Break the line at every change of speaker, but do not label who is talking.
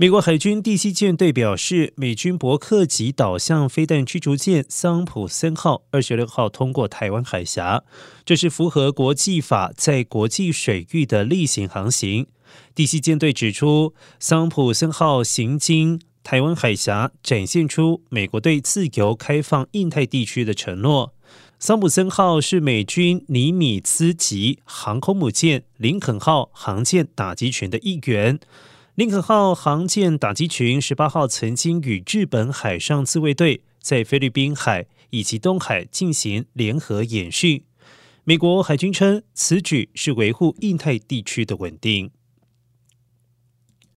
美国海军第七舰队表示，美军伯克级导向飞弹驱逐舰桑普森号二十六号通过台湾海峡，这是符合国际法在国际水域的例行航行。第七舰队指出，桑普森号行经台湾海峡，展现出美国对自由开放印太地区的承诺。桑普森号是美军尼米兹级航空母舰林肯号航舰打击群的一员。林肯号航舰打击群十八号曾经与日本海上自卫队在菲律宾海以及东海进行联合演训。美国海军称，此举是维护印太地区的稳定。